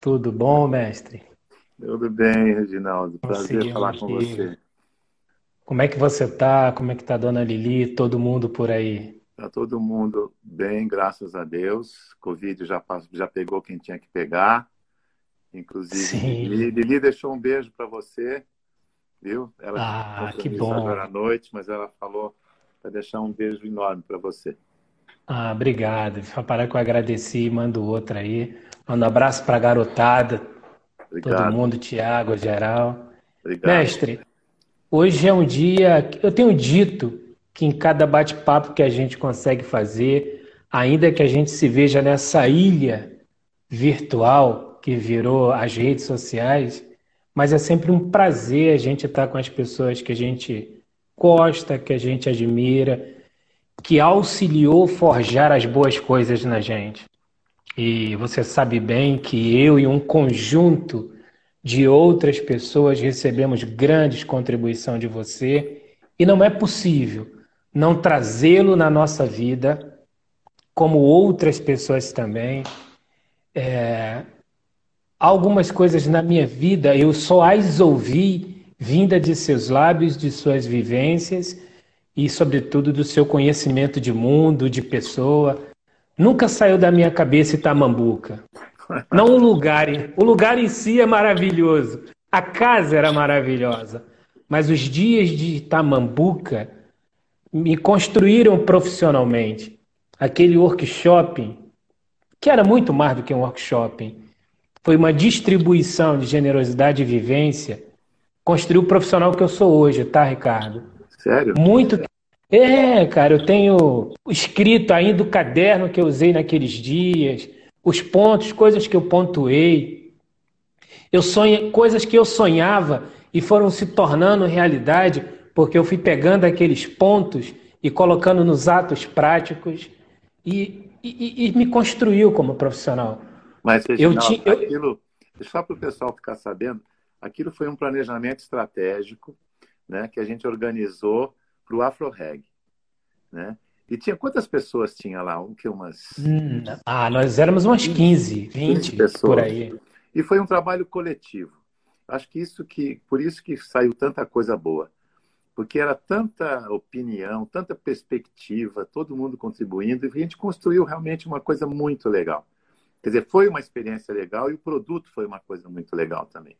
Tudo bom, mestre? Tudo bem, Reginaldo. Prazer falar com você. Como é que você tá? Como é que tá a dona Lili? Todo mundo por aí? Tá todo mundo bem, graças a Deus. Covid já, já pegou quem tinha que pegar. Inclusive, Sim. Lili, Lili deixou um beijo para você, viu? Ela ah, que bom. agora à noite, mas ela falou para deixar um beijo enorme para você. Ah, obrigado. Só parar que eu agradeci, mando outra aí. Mando um abraço para a garotada, obrigado. todo mundo, Tiago, geral. Obrigado. Mestre, hoje é um dia. Eu tenho dito que em cada bate-papo que a gente consegue fazer, ainda que a gente se veja nessa ilha virtual que virou as redes sociais, mas é sempre um prazer a gente estar com as pessoas que a gente gosta, que a gente admira, que auxiliou forjar as boas coisas na gente. E você sabe bem que eu e um conjunto de outras pessoas recebemos grandes contribuição de você e não é possível não trazê-lo na nossa vida, como outras pessoas também. É, algumas coisas na minha vida eu só as ouvi vinda de seus lábios, de suas vivências e, sobretudo, do seu conhecimento de mundo, de pessoa. Nunca saiu da minha cabeça Itamambuca. Não o lugar, o lugar em si é maravilhoso. A casa era maravilhosa, mas os dias de Itamambuca me construíram profissionalmente. Aquele workshop, que era muito mais do que um workshop, foi uma distribuição de generosidade e vivência, construiu o profissional que eu sou hoje, tá, Ricardo? Sério? Muito é, cara, eu tenho escrito ainda o caderno que eu usei naqueles dias, os pontos, coisas que eu pontuei. Eu sonhei coisas que eu sonhava e foram se tornando realidade porque eu fui pegando aqueles pontos e colocando nos atos práticos e, e, e me construiu como profissional. Mas, Reginaldo, eu tinha, eu... aquilo, só para o pessoal ficar sabendo, aquilo foi um planejamento estratégico né, que a gente organizou para o Afro-Reg. Né? E tinha quantas pessoas tinha lá? Um, que umas. Hum, ah, nós éramos umas 15, 20 15 pessoas. por aí. E foi um trabalho coletivo. Acho que isso que por isso que saiu tanta coisa boa, porque era tanta opinião, tanta perspectiva, todo mundo contribuindo e a gente construiu realmente uma coisa muito legal. Quer dizer, foi uma experiência legal e o produto foi uma coisa muito legal também.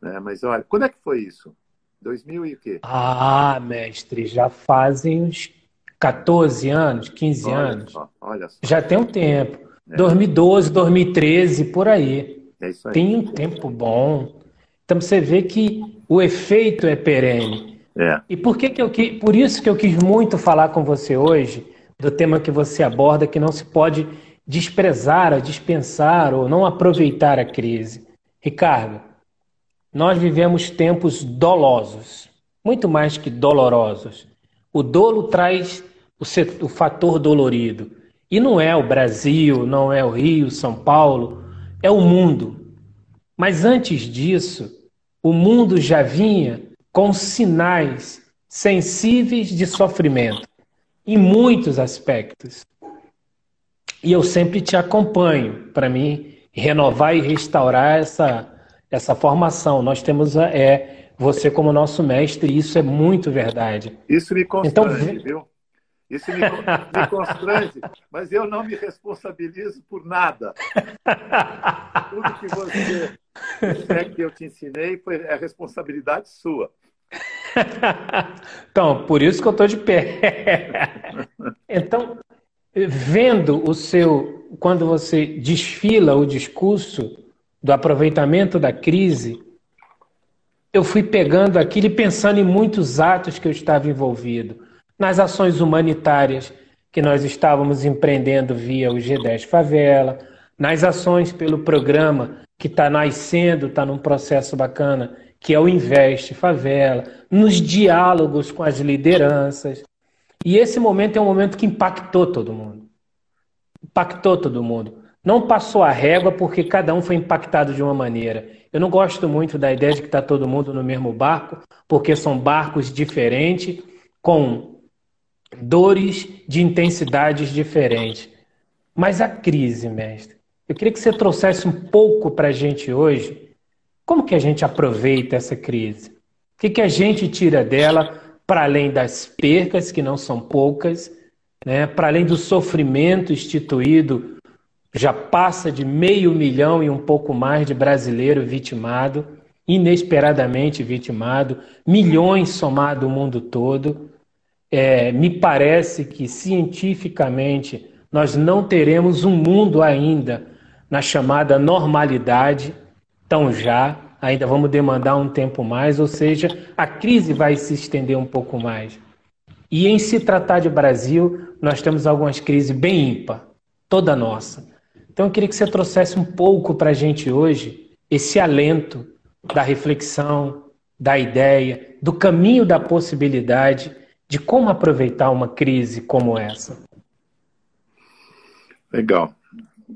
Né? Mas olha, quando é que foi isso? 2000 e o quê? Ah, mestre, já fazem uns 14 anos, 15 olha anos. Só, olha só. Já tem um tempo. É. 2012, 2013, por aí. É isso aí. Tem um tempo bom. Então você vê que o efeito é perene. É. E por que que eu por isso que eu quis muito falar com você hoje do tema que você aborda que não se pode desprezar, dispensar ou não aproveitar a crise. Ricardo, nós vivemos tempos dolosos, muito mais que dolorosos. O dolo traz o, o fator dolorido. E não é o Brasil, não é o Rio, São Paulo, é o mundo. Mas antes disso, o mundo já vinha com sinais sensíveis de sofrimento, em muitos aspectos. E eu sempre te acompanho para mim renovar e restaurar essa essa formação. Nós temos é, você como nosso mestre, e isso é muito verdade. Isso me constrange, então, viu? Isso me, me constrange, mas eu não me responsabilizo por nada. Tudo que você é que eu te ensinei foi é responsabilidade sua. Então, por isso que eu estou de pé. Então, vendo o seu, quando você desfila o discurso do aproveitamento da crise, eu fui pegando aquilo e pensando em muitos atos que eu estava envolvido, nas ações humanitárias que nós estávamos empreendendo via o G10 Favela, nas ações pelo programa que está nascendo, está num processo bacana, que é o Investe Favela, nos diálogos com as lideranças. E esse momento é um momento que impactou todo mundo. Impactou todo mundo não passou a régua porque cada um foi impactado de uma maneira. Eu não gosto muito da ideia de que está todo mundo no mesmo barco, porque são barcos diferentes, com dores de intensidades diferentes. Mas a crise, mestre, Eu queria que você trouxesse um pouco para a gente hoje como que a gente aproveita essa crise. O que, que a gente tira dela para além das percas, que não são poucas, né? para além do sofrimento instituído, já passa de meio milhão e um pouco mais de brasileiro vitimado, inesperadamente vitimado, milhões somado o mundo todo. É, me parece que cientificamente nós não teremos um mundo ainda na chamada normalidade, tão já, ainda vamos demandar um tempo mais, ou seja, a crise vai se estender um pouco mais. E em se tratar de Brasil, nós temos algumas crises bem ímpar, toda nossa. Então eu queria que você trouxesse um pouco para a gente hoje esse alento da reflexão, da ideia, do caminho da possibilidade de como aproveitar uma crise como essa. Legal.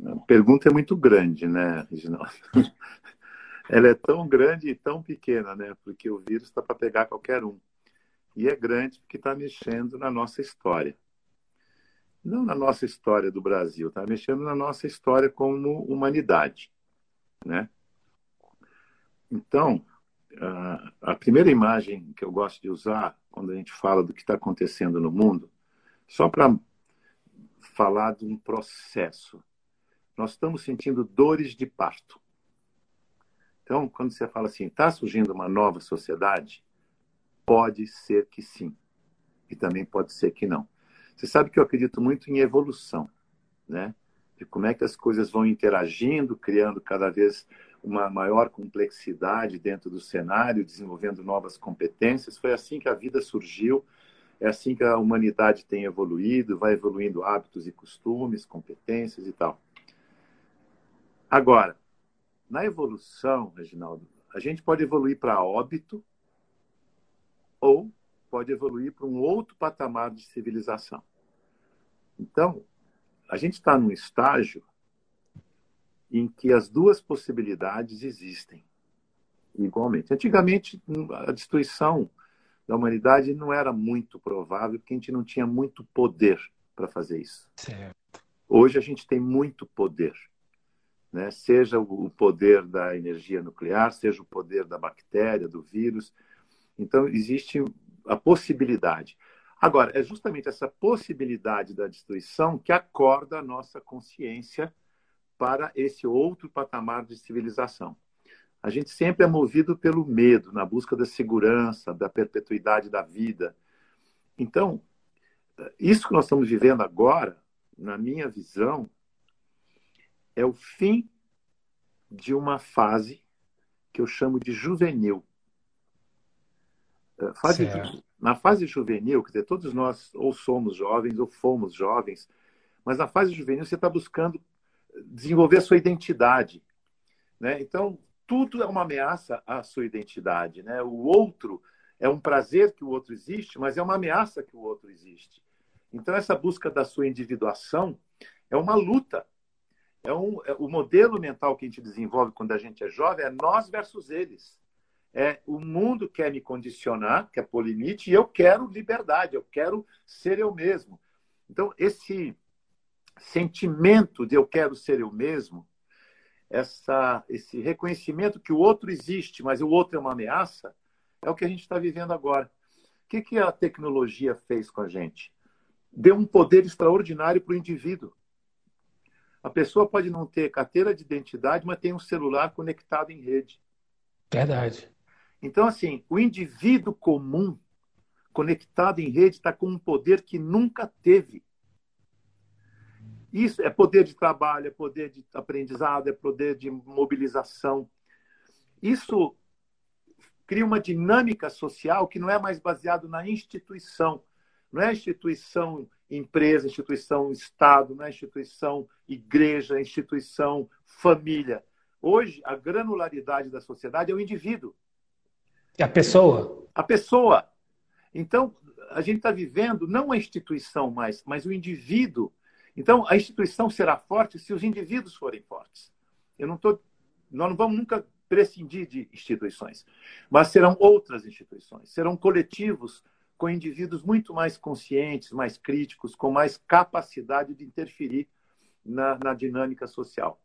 A pergunta é muito grande, né, Reginaldo? ela é tão grande e tão pequena, né? Porque o vírus está para pegar qualquer um. E é grande porque está mexendo na nossa história. Não na nossa história do Brasil, está mexendo na nossa história como humanidade, né? Então, a primeira imagem que eu gosto de usar quando a gente fala do que está acontecendo no mundo, só para falar de um processo. Nós estamos sentindo dores de parto. Então, quando você fala assim, está surgindo uma nova sociedade, pode ser que sim. E também pode ser que não. Você sabe que eu acredito muito em evolução, né? De como é que as coisas vão interagindo, criando cada vez uma maior complexidade dentro do cenário, desenvolvendo novas competências. Foi assim que a vida surgiu, é assim que a humanidade tem evoluído, vai evoluindo hábitos e costumes, competências e tal. Agora, na evolução, Reginaldo, a gente pode evoluir para óbito ou pode evoluir para um outro patamar de civilização. Então, a gente está num estágio em que as duas possibilidades existem igualmente. Antigamente, a destruição da humanidade não era muito provável, porque a gente não tinha muito poder para fazer isso. Certo. Hoje a gente tem muito poder né? seja o poder da energia nuclear, seja o poder da bactéria, do vírus. Então, existe a possibilidade. Agora, é justamente essa possibilidade da destruição que acorda a nossa consciência para esse outro patamar de civilização. A gente sempre é movido pelo medo, na busca da segurança, da perpetuidade da vida. Então, isso que nós estamos vivendo agora, na minha visão, é o fim de uma fase que eu chamo de juvenil. É, fase na fase juvenil, quer dizer, todos nós ou somos jovens ou fomos jovens, mas na fase juvenil você está buscando desenvolver a sua identidade. Né? Então, tudo é uma ameaça à sua identidade. Né? O outro é um prazer que o outro existe, mas é uma ameaça que o outro existe. Então, essa busca da sua individuação é uma luta é um, é, o modelo mental que a gente desenvolve quando a gente é jovem é nós versus eles. É o mundo quer me condicionar, quer pôr limite, e eu quero liberdade, eu quero ser eu mesmo. Então, esse sentimento de eu quero ser eu mesmo, essa, esse reconhecimento que o outro existe, mas o outro é uma ameaça, é o que a gente está vivendo agora. O que, que a tecnologia fez com a gente? Deu um poder extraordinário para o indivíduo. A pessoa pode não ter carteira de identidade, mas tem um celular conectado em rede. Verdade. Então, assim, o indivíduo comum conectado em rede está com um poder que nunca teve. Isso é poder de trabalho, é poder de aprendizado, é poder de mobilização. Isso cria uma dinâmica social que não é mais baseado na instituição. Não é instituição empresa, instituição Estado, não é instituição igreja, instituição família. Hoje, a granularidade da sociedade é o indivíduo. A pessoa. A pessoa. Então, a gente está vivendo não a instituição mais, mas o indivíduo. Então, a instituição será forte se os indivíduos forem fortes. Eu não tô, nós não vamos nunca prescindir de instituições, mas serão outras instituições, serão coletivos com indivíduos muito mais conscientes, mais críticos, com mais capacidade de interferir na, na dinâmica social.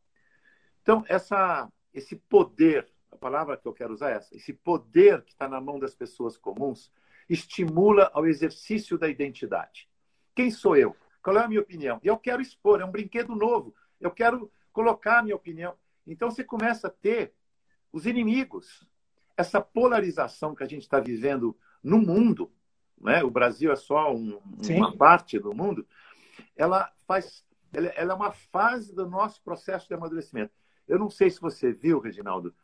Então, essa, esse poder, a palavra que eu quero usar é essa, esse poder que está na mão das pessoas comuns, estimula ao exercício da identidade. Quem sou eu? Qual é a minha opinião? E eu quero expor, é um brinquedo novo. Eu quero colocar a minha opinião. Então você começa a ter os inimigos. Essa polarização que a gente está vivendo no mundo, né? o Brasil é só um, uma parte do mundo, ela faz. Ela, ela é uma fase do nosso processo de amadurecimento. Eu não sei se você viu, Reginaldo,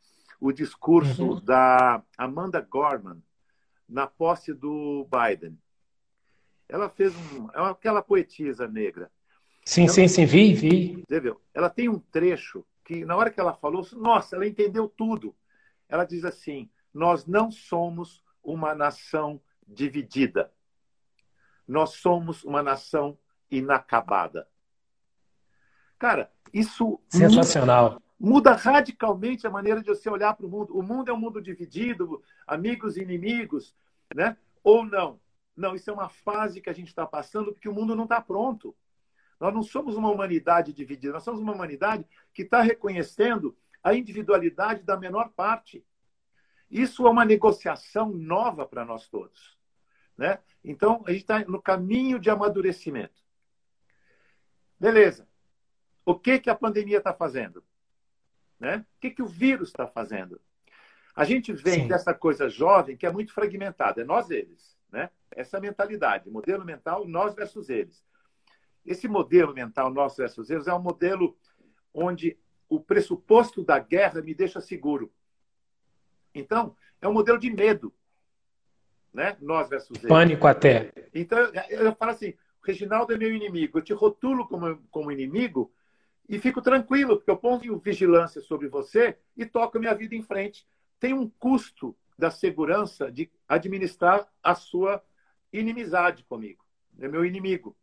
o discurso uhum. da Amanda Gorman na posse do Biden. Ela fez um. É aquela poetisa negra. Sim, ela, sim, sim, vi, vi. Ela tem um trecho que, na hora que ela falou, nossa, ela entendeu tudo. Ela diz assim: Nós não somos uma nação dividida. Nós somos uma nação inacabada. Cara, isso. Sensacional. Muda, radicalmente a maneira de você olhar para o mundo. O mundo é um mundo dividido, amigos e inimigos, né? Ou não. Não, isso é uma fase que a gente está passando porque o mundo não está pronto. Nós não somos uma humanidade dividida, nós somos uma humanidade que está reconhecendo a individualidade da menor parte. Isso é uma negociação nova para nós todos. Né? Então, a gente está no caminho de amadurecimento. Beleza. O que, que a pandemia está fazendo? Né? O que, que o vírus está fazendo? A gente vem Sim. dessa coisa jovem que é muito fragmentada. É nós eles. Né? Essa mentalidade, modelo mental nós versus eles. Esse modelo mental nosso versus eles é um modelo onde o pressuposto da guerra me deixa seguro. Então, é um modelo de medo. Né? Nós versus eles. Pânico até. Então, eu falo assim, Reginaldo é meu inimigo. Eu te rotulo como, como inimigo e fico tranquilo, porque eu ponho vigilância sobre você e toco minha vida em frente. Tem um custo da segurança de administrar a sua inimizade comigo. É meu inimigo.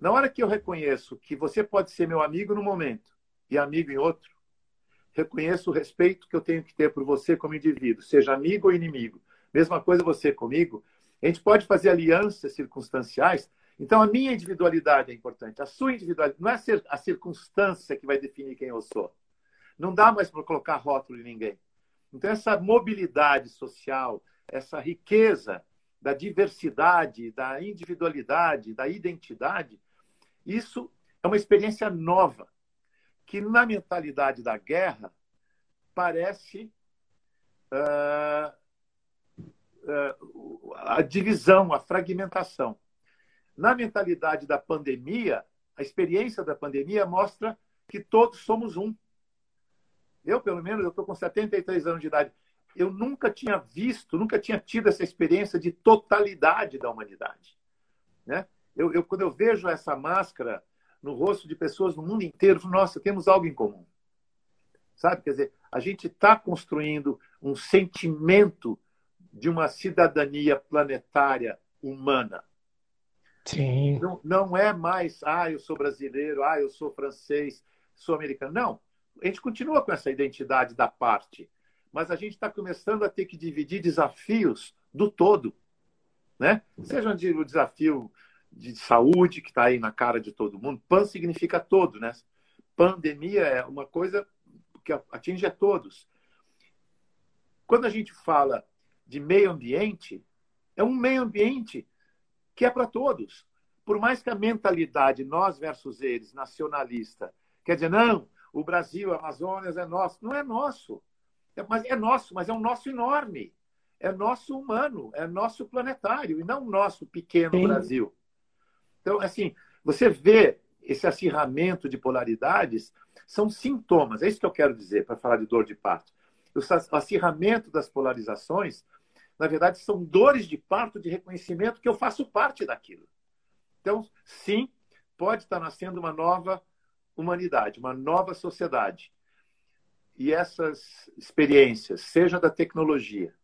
Na hora que eu reconheço que você pode ser meu amigo no momento e amigo em outro, reconheço o respeito que eu tenho que ter por você como indivíduo, seja amigo ou inimigo. Mesma coisa você comigo. A gente pode fazer alianças circunstanciais. Então, a minha individualidade é importante. A sua individualidade não é a circunstância que vai definir quem eu sou. Não dá mais para colocar rótulo em ninguém. Então, essa mobilidade social, essa riqueza da diversidade, da individualidade, da identidade, isso é uma experiência nova, que na mentalidade da guerra parece uh, uh, a divisão, a fragmentação. Na mentalidade da pandemia, a experiência da pandemia mostra que todos somos um. Eu, pelo menos, eu estou com 73 anos de idade. Eu nunca tinha visto, nunca tinha tido essa experiência de totalidade da humanidade. Né? Eu, eu, quando eu vejo essa máscara no rosto de pessoas no mundo inteiro, nossa, temos algo em comum. Sabe? Quer dizer, a gente está construindo um sentimento de uma cidadania planetária humana. Sim. Não, não é mais, ah, eu sou brasileiro, ah, eu sou francês, sou americano. Não. A gente continua com essa identidade da parte, mas a gente está começando a ter que dividir desafios do todo. Né? Seja o desafio de saúde que está aí na cara de todo mundo. Pan significa todo, né? Pandemia é uma coisa que atinge a todos. Quando a gente fala de meio ambiente, é um meio ambiente que é para todos. Por mais que a mentalidade nós versus eles, nacionalista, quer dizer, não, o Brasil, a Amazônia é nosso. Não é nosso. É, mas é nosso, mas é um nosso enorme. É nosso humano, é nosso planetário, e não nosso pequeno Sim. Brasil. Então, assim, você vê esse acirramento de polaridades, são sintomas, é isso que eu quero dizer para falar de dor de parto. O acirramento das polarizações, na verdade, são dores de parto de reconhecimento que eu faço parte daquilo. Então, sim, pode estar nascendo uma nova humanidade, uma nova sociedade. E essas experiências, seja da tecnologia,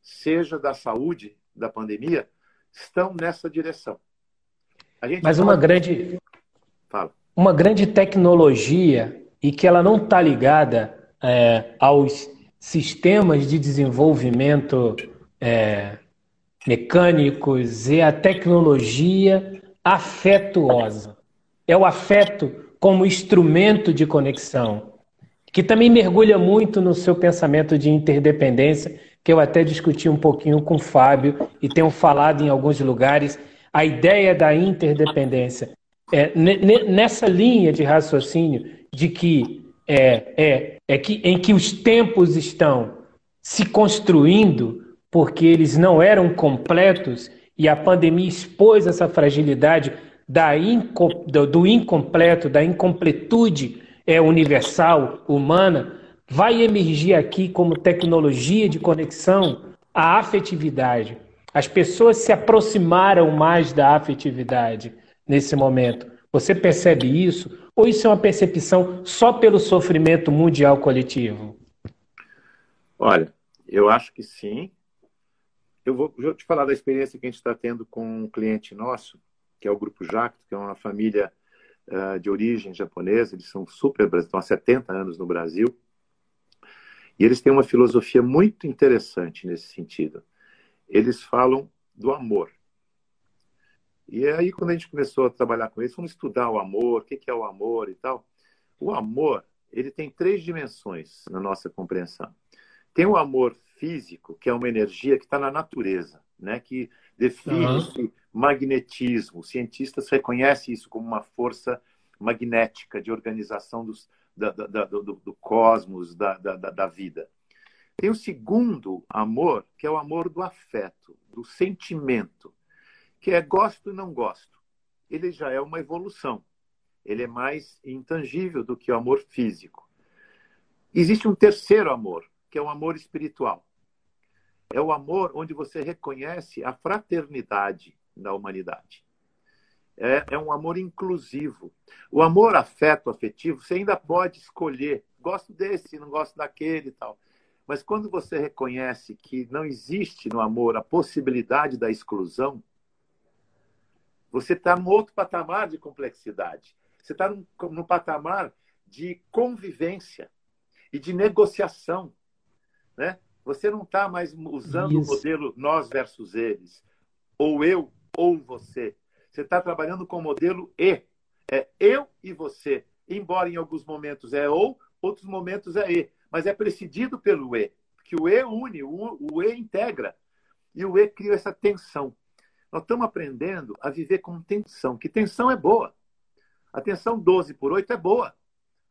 seja da saúde, da pandemia, estão nessa direção. Mas uma grande, Fala. uma grande tecnologia e que ela não está ligada é, aos sistemas de desenvolvimento é, mecânicos e a tecnologia afetuosa. É o afeto como instrumento de conexão. que também mergulha muito no seu pensamento de interdependência, que eu até discuti um pouquinho com o Fábio e tenho falado em alguns lugares, a ideia da interdependência. É, nessa linha de raciocínio de que é, é, é que em que os tempos estão se construindo porque eles não eram completos e a pandemia expôs essa fragilidade da inco, do, do incompleto, da incompletude é, universal, humana, vai emergir aqui como tecnologia de conexão a afetividade. As pessoas se aproximaram mais da afetividade nesse momento. Você percebe isso? Ou isso é uma percepção só pelo sofrimento mundial coletivo? Olha, eu acho que sim. Eu vou, vou te falar da experiência que a gente está tendo com um cliente nosso, que é o Grupo Jacto, que é uma família uh, de origem japonesa. Eles são super brasileiros, estão há 70 anos no Brasil. E eles têm uma filosofia muito interessante nesse sentido. Eles falam do amor. E aí, quando a gente começou a trabalhar com eles, vamos estudar o amor, o que é o amor e tal. O amor, ele tem três dimensões na nossa compreensão. Tem o amor físico, que é uma energia que está na natureza, né? que define uhum. magnetismo. Os cientistas reconhecem isso como uma força magnética de organização dos, da, da, do, do, cosmos, da, da, da vida. Tem o segundo amor, que é o amor do afeto, do sentimento, que é gosto e não gosto. Ele já é uma evolução. Ele é mais intangível do que o amor físico. Existe um terceiro amor, que é o amor espiritual. É o amor onde você reconhece a fraternidade da humanidade é, é um amor inclusivo. O amor afeto, afetivo, você ainda pode escolher. Gosto desse, não gosto daquele e tal. Mas quando você reconhece que não existe no amor a possibilidade da exclusão, você está num outro patamar de complexidade. Você está num, num patamar de convivência e de negociação. Né? Você não está mais usando Isso. o modelo nós versus eles, ou eu ou você. Você está trabalhando com o modelo E. É eu e você. Embora em alguns momentos é ou, outros momentos é E. Mas é presidido pelo E. Que o E une, o E integra. E o E cria essa tensão. Nós estamos aprendendo a viver com tensão. Que tensão é boa. A tensão 12 por 8 é boa.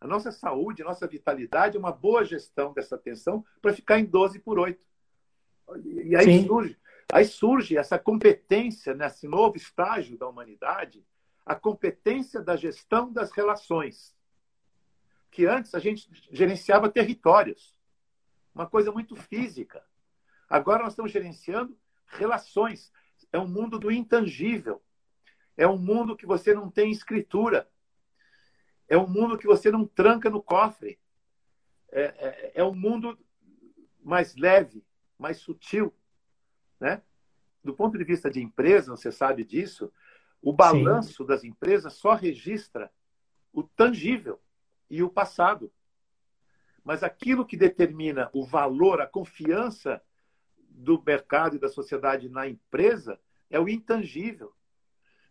A nossa saúde, a nossa vitalidade é uma boa gestão dessa tensão para ficar em 12 por 8. E aí Sim. surge Aí surge essa competência nesse novo estágio da humanidade, a competência da gestão das relações. Que antes a gente gerenciava territórios, uma coisa muito física. Agora nós estamos gerenciando relações. É um mundo do intangível. É um mundo que você não tem escritura. É um mundo que você não tranca no cofre. É, é, é um mundo mais leve, mais sutil né? Do ponto de vista de empresa, você sabe disso, o balanço Sim. das empresas só registra o tangível e o passado. Mas aquilo que determina o valor, a confiança do mercado e da sociedade na empresa é o intangível.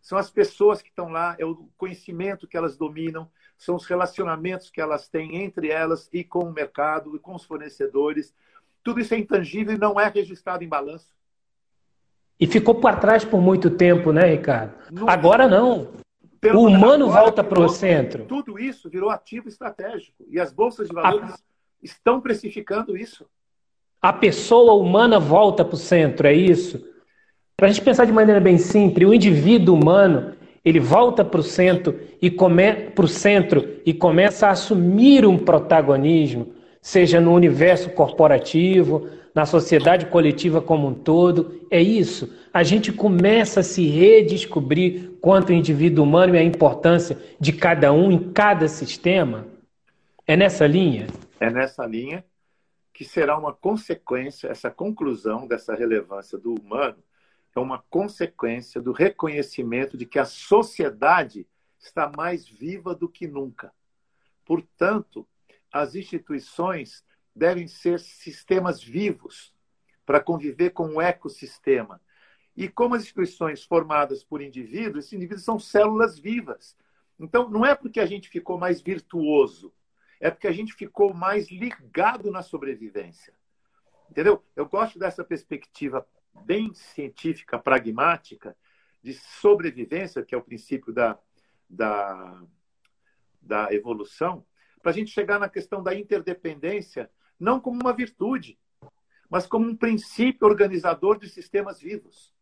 São as pessoas que estão lá, é o conhecimento que elas dominam, são os relacionamentos que elas têm entre elas e com o mercado e com os fornecedores. Tudo isso é intangível e não é registrado em balanço. E ficou para trás por muito tempo, né, Ricardo? No... Agora não. Pelo o humano volta para o centro. Tudo isso virou ativo estratégico. E as bolsas de valores a... estão precificando isso. A pessoa humana volta para o centro, é isso? Para a gente pensar de maneira bem simples, o indivíduo humano ele volta para o centro e come... o centro e começa a assumir um protagonismo, seja no universo corporativo, na sociedade coletiva como um todo. É isso. A gente começa a se redescobrir quanto indivíduo humano e a importância de cada um em cada sistema. É nessa linha? É nessa linha que será uma consequência, essa conclusão dessa relevância do humano é uma consequência do reconhecimento de que a sociedade está mais viva do que nunca. Portanto, as instituições devem ser sistemas vivos para conviver com o ecossistema. E como as instituições formadas por indivíduos, esses indivíduos são células vivas. Então, não é porque a gente ficou mais virtuoso, é porque a gente ficou mais ligado na sobrevivência. Entendeu? Eu gosto dessa perspectiva bem científica, pragmática, de sobrevivência, que é o princípio da, da, da evolução, para a gente chegar na questão da interdependência, não como uma virtude, mas como um princípio organizador de sistemas vivos.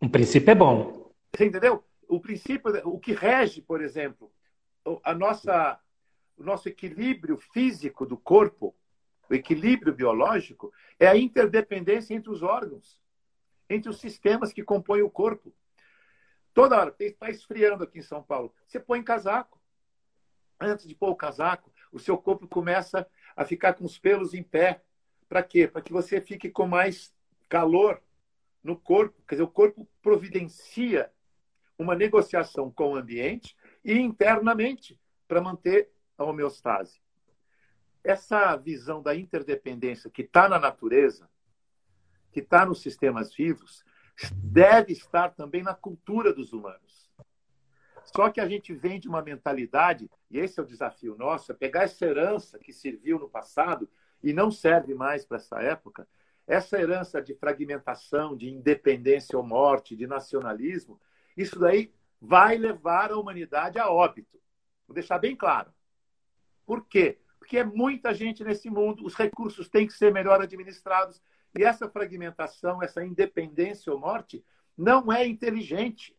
Um princípio é bom. Você entendeu? O princípio, o que rege, por exemplo, a nossa, o nosso equilíbrio físico do corpo, o equilíbrio biológico, é a interdependência entre os órgãos, entre os sistemas que compõem o corpo. Toda hora, está esfriando aqui em São Paulo, você põe casaco. Antes de pôr o casaco, o seu corpo começa a ficar com os pelos em pé. Para quê? Para que você fique com mais calor no corpo. Quer dizer, o corpo providencia uma negociação com o ambiente e internamente para manter a homeostase. Essa visão da interdependência que está na natureza, que está nos sistemas vivos, deve estar também na cultura dos humanos. Só que a gente vem de uma mentalidade, e esse é o desafio nosso, é pegar essa herança que serviu no passado e não serve mais para essa época, essa herança de fragmentação, de independência ou morte, de nacionalismo, isso daí vai levar a humanidade a óbito. Vou deixar bem claro. Por quê? Porque é muita gente nesse mundo, os recursos têm que ser melhor administrados, e essa fragmentação, essa independência ou morte, não é inteligente.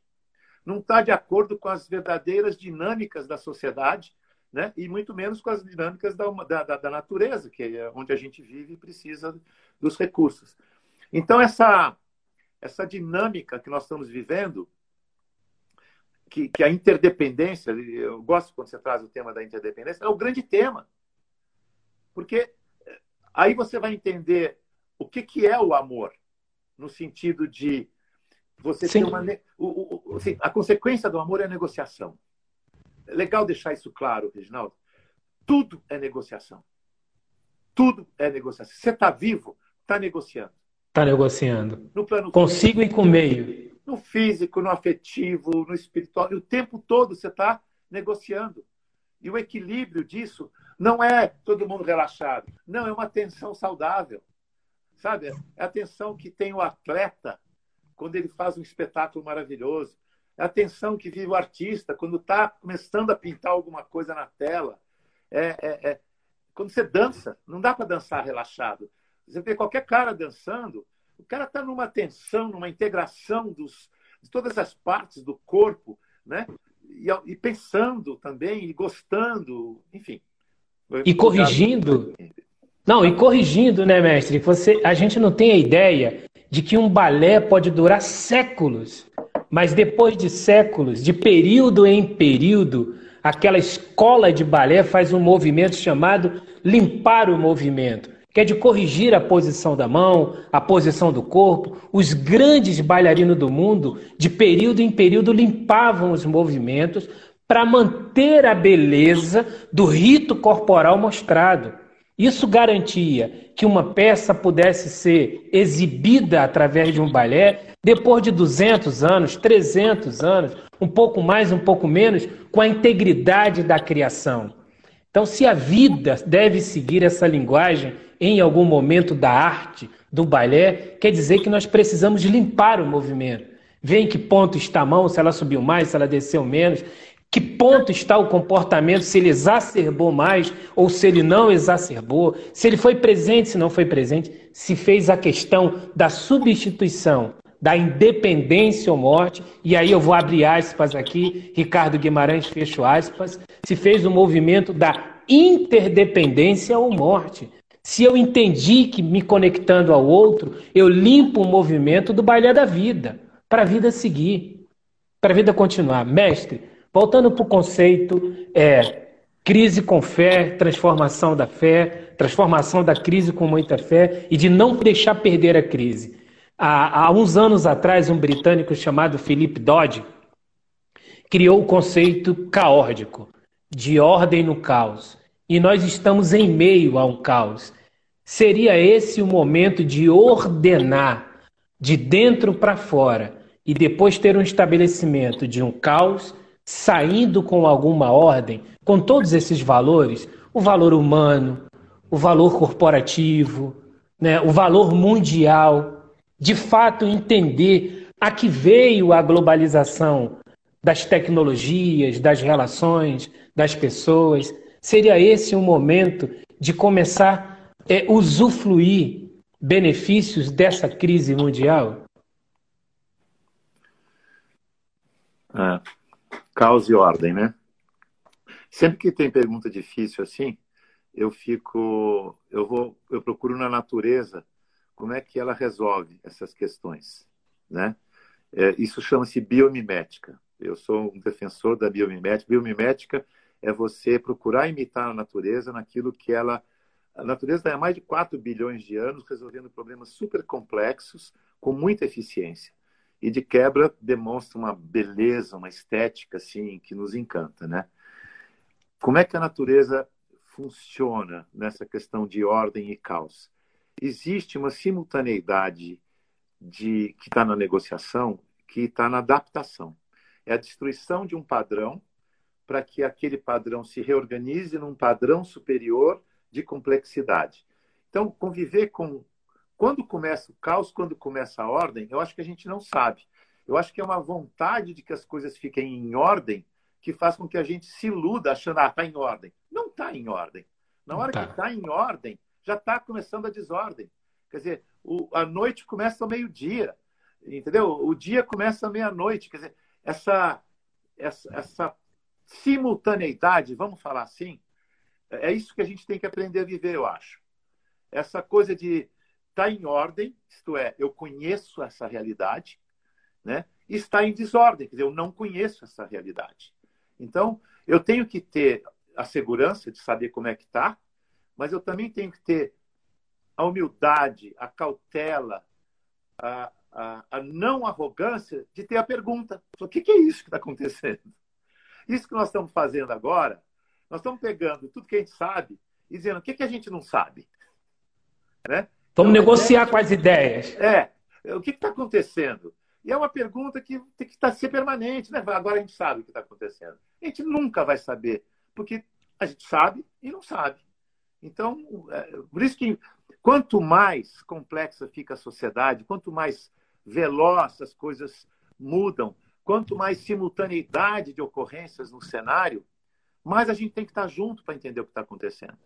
Não está de acordo com as verdadeiras dinâmicas da sociedade, né? e muito menos com as dinâmicas da, da, da natureza, que é onde a gente vive e precisa dos recursos. Então, essa, essa dinâmica que nós estamos vivendo, que, que a interdependência, eu gosto quando você traz o tema da interdependência, é o grande tema. Porque aí você vai entender o que, que é o amor, no sentido de você Sim. ter uma. O, o, assim, a consequência do amor é a negociação. É legal deixar isso claro, Reginaldo. Tudo é negociação. Tudo é negociação. Você está vivo, está negociando. Está negociando. No plano Consigo físico, e com meio. No físico, no afetivo, no espiritual. E o tempo todo você está negociando. E o equilíbrio disso não é todo mundo relaxado. Não, é uma tensão saudável. Sabe? É a tensão que tem o atleta quando ele faz um espetáculo maravilhoso. É a tensão que vive o artista quando está começando a pintar alguma coisa na tela. É, é, é... Quando você dança, não dá para dançar relaxado. Você vê qualquer cara dançando, o cara está numa tensão, numa integração dos, de todas as partes do corpo, né? E, e pensando também, e gostando, enfim. E corrigindo. Não, e corrigindo, né, mestre? Você, a gente não tem a ideia de que um balé pode durar séculos, mas depois de séculos, de período em período, aquela escola de balé faz um movimento chamado limpar o movimento, que é de corrigir a posição da mão, a posição do corpo. Os grandes bailarinos do mundo, de período em período, limpavam os movimentos para manter a beleza do rito corporal mostrado. Isso garantia que uma peça pudesse ser exibida através de um balé depois de 200 anos, 300 anos, um pouco mais, um pouco menos, com a integridade da criação. Então, se a vida deve seguir essa linguagem em algum momento da arte, do balé, quer dizer que nós precisamos limpar o movimento. Ver em que ponto está a mão, se ela subiu mais, se ela desceu menos. Que ponto está o comportamento, se ele exacerbou mais ou se ele não exacerbou, se ele foi presente, se não foi presente, se fez a questão da substituição, da independência ou morte, e aí eu vou abrir aspas aqui, Ricardo Guimarães fecho aspas, se fez o movimento da interdependência ou morte. Se eu entendi que me conectando ao outro, eu limpo o movimento do baile da vida, para a vida seguir, para a vida continuar. Mestre, Voltando para o conceito, é crise com fé, transformação da fé, transformação da crise com muita fé e de não deixar perder a crise. Há, há uns anos atrás, um britânico chamado Philip Dodge criou o conceito caórdico, de ordem no caos. E nós estamos em meio a um caos. Seria esse o momento de ordenar de dentro para fora e depois ter um estabelecimento de um caos saindo com alguma ordem, com todos esses valores, o valor humano, o valor corporativo, né, o valor mundial, de fato entender a que veio a globalização das tecnologias, das relações, das pessoas. Seria esse um momento de começar a é, usufruir benefícios dessa crise mundial? É, caos e ordem, né? Sempre que tem pergunta difícil assim, eu fico, eu vou, eu procuro na natureza como é que ela resolve essas questões, né? É, isso chama-se biomimética. Eu sou um defensor da biomimética. Biomimética é você procurar imitar a natureza naquilo que ela. A natureza está há mais de 4 bilhões de anos resolvendo problemas super complexos com muita eficiência. E de quebra demonstra uma beleza, uma estética assim que nos encanta, né? Como é que a natureza funciona nessa questão de ordem e caos? Existe uma simultaneidade de que está na negociação, que está na adaptação. É a destruição de um padrão para que aquele padrão se reorganize num padrão superior de complexidade. Então, conviver com quando começa o caos, quando começa a ordem, eu acho que a gente não sabe. Eu acho que é uma vontade de que as coisas fiquem em ordem que faz com que a gente se iluda achando, ah, está em ordem. Não está em ordem. Na hora tá. que está em ordem, já está começando a desordem. Quer dizer, o, a noite começa ao meio-dia, entendeu? O dia começa à meia-noite. Quer dizer, essa, essa, essa simultaneidade, vamos falar assim, é isso que a gente tem que aprender a viver, eu acho. Essa coisa de estar tá em ordem, isto é, eu conheço essa realidade, né? Está em desordem, quer dizer, eu não conheço essa realidade. Então, eu tenho que ter a segurança de saber como é que está, mas eu também tenho que ter a humildade, a cautela, a, a, a não arrogância de ter a pergunta: o que, que é isso que está acontecendo? Isso que nós estamos fazendo agora, nós estamos pegando tudo que a gente sabe e dizendo o que, que a gente não sabe. Né? Vamos então, negociar com as ideias. É. O que está acontecendo? E é uma pergunta que tem que estar ser permanente. Né? Agora a gente sabe o que está acontecendo. A gente nunca vai saber, porque a gente sabe e não sabe. Então, é, por isso que quanto mais complexa fica a sociedade, quanto mais veloz as coisas mudam, quanto mais simultaneidade de ocorrências no cenário, mais a gente tem que estar junto para entender o que está acontecendo.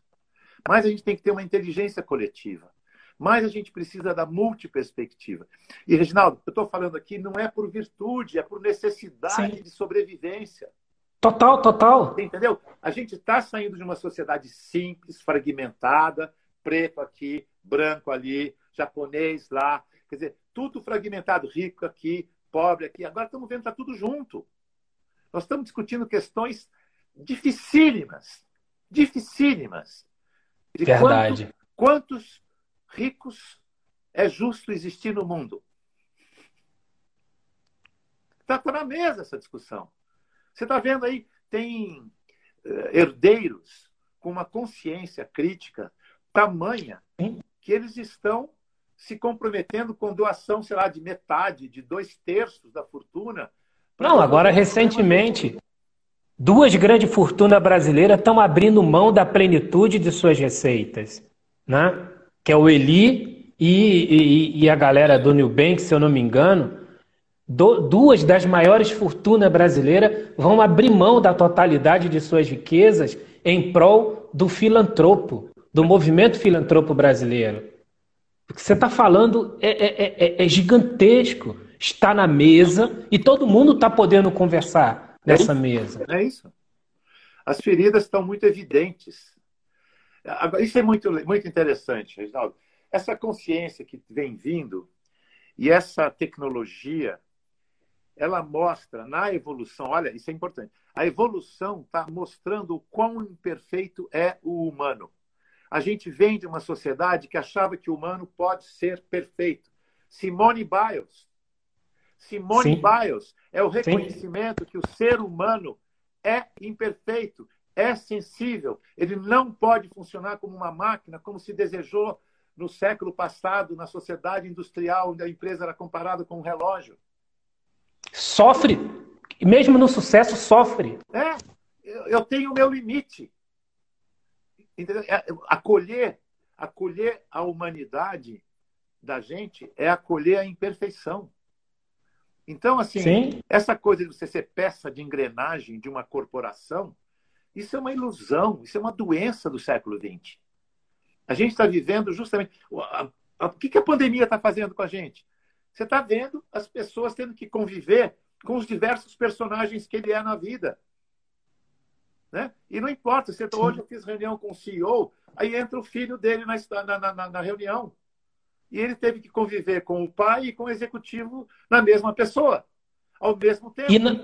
Mais a gente tem que ter uma inteligência coletiva. Mais a gente precisa da multiperspectiva. E, Reginaldo, eu estou falando aqui não é por virtude, é por necessidade Sim. de sobrevivência. Total, total. Entendeu? A gente está saindo de uma sociedade simples, fragmentada, preto aqui, branco ali, japonês lá. Quer dizer, tudo fragmentado, rico aqui, pobre aqui. Agora estamos vendo que está tudo junto. Nós estamos discutindo questões dificílimas, dificílimas. De Verdade. Quantos, quantos ricos é justo existir no mundo? Está tá na mesa essa discussão. Você está vendo aí, tem uh, herdeiros com uma consciência crítica tamanha que eles estão se comprometendo com doação, sei lá, de metade, de dois terços da fortuna. Não, agora recentemente, duas grandes fortunas brasileiras estão abrindo mão da plenitude de suas receitas, né? Que é o Eli e, e, e a galera do Nubank, se eu não me engano. Do, duas das maiores fortunas brasileiras vão abrir mão da totalidade de suas riquezas em prol do filantropo, do movimento filantropo brasileiro. O que você está falando é, é, é, é, gigantesco. Está na mesa e todo mundo está podendo conversar nessa é mesa. É isso. As feridas estão muito evidentes. Isso é muito, muito interessante, Reginaldo. Essa consciência que vem vindo e essa tecnologia, ela mostra na evolução, olha, isso é importante. A evolução está mostrando o quão imperfeito é o humano. A gente vem de uma sociedade que achava que o humano pode ser perfeito. Simone Biles. Simone Sim. Biles é o reconhecimento Sim. que o ser humano é imperfeito, é sensível, ele não pode funcionar como uma máquina, como se desejou no século passado, na sociedade industrial, onde a empresa era comparada com um relógio. Sofre, mesmo no sucesso, sofre. É, eu tenho o meu limite. Entendeu? É, acolher, acolher a humanidade da gente é acolher a imperfeição. Então, assim, Sim. essa coisa de você ser peça de engrenagem de uma corporação, isso é uma ilusão, isso é uma doença do século XX. A gente está vivendo justamente. O que, a pandemia está fazendo com a gente? Você está vendo as pessoas tendo que conviver com os diversos personagens que ele é na vida. Né? E não importa, você, hoje eu fiz reunião com o CEO, aí entra o filho dele na, na, na, na reunião. E ele teve que conviver com o pai e com o executivo na mesma pessoa, ao mesmo tempo. E, na...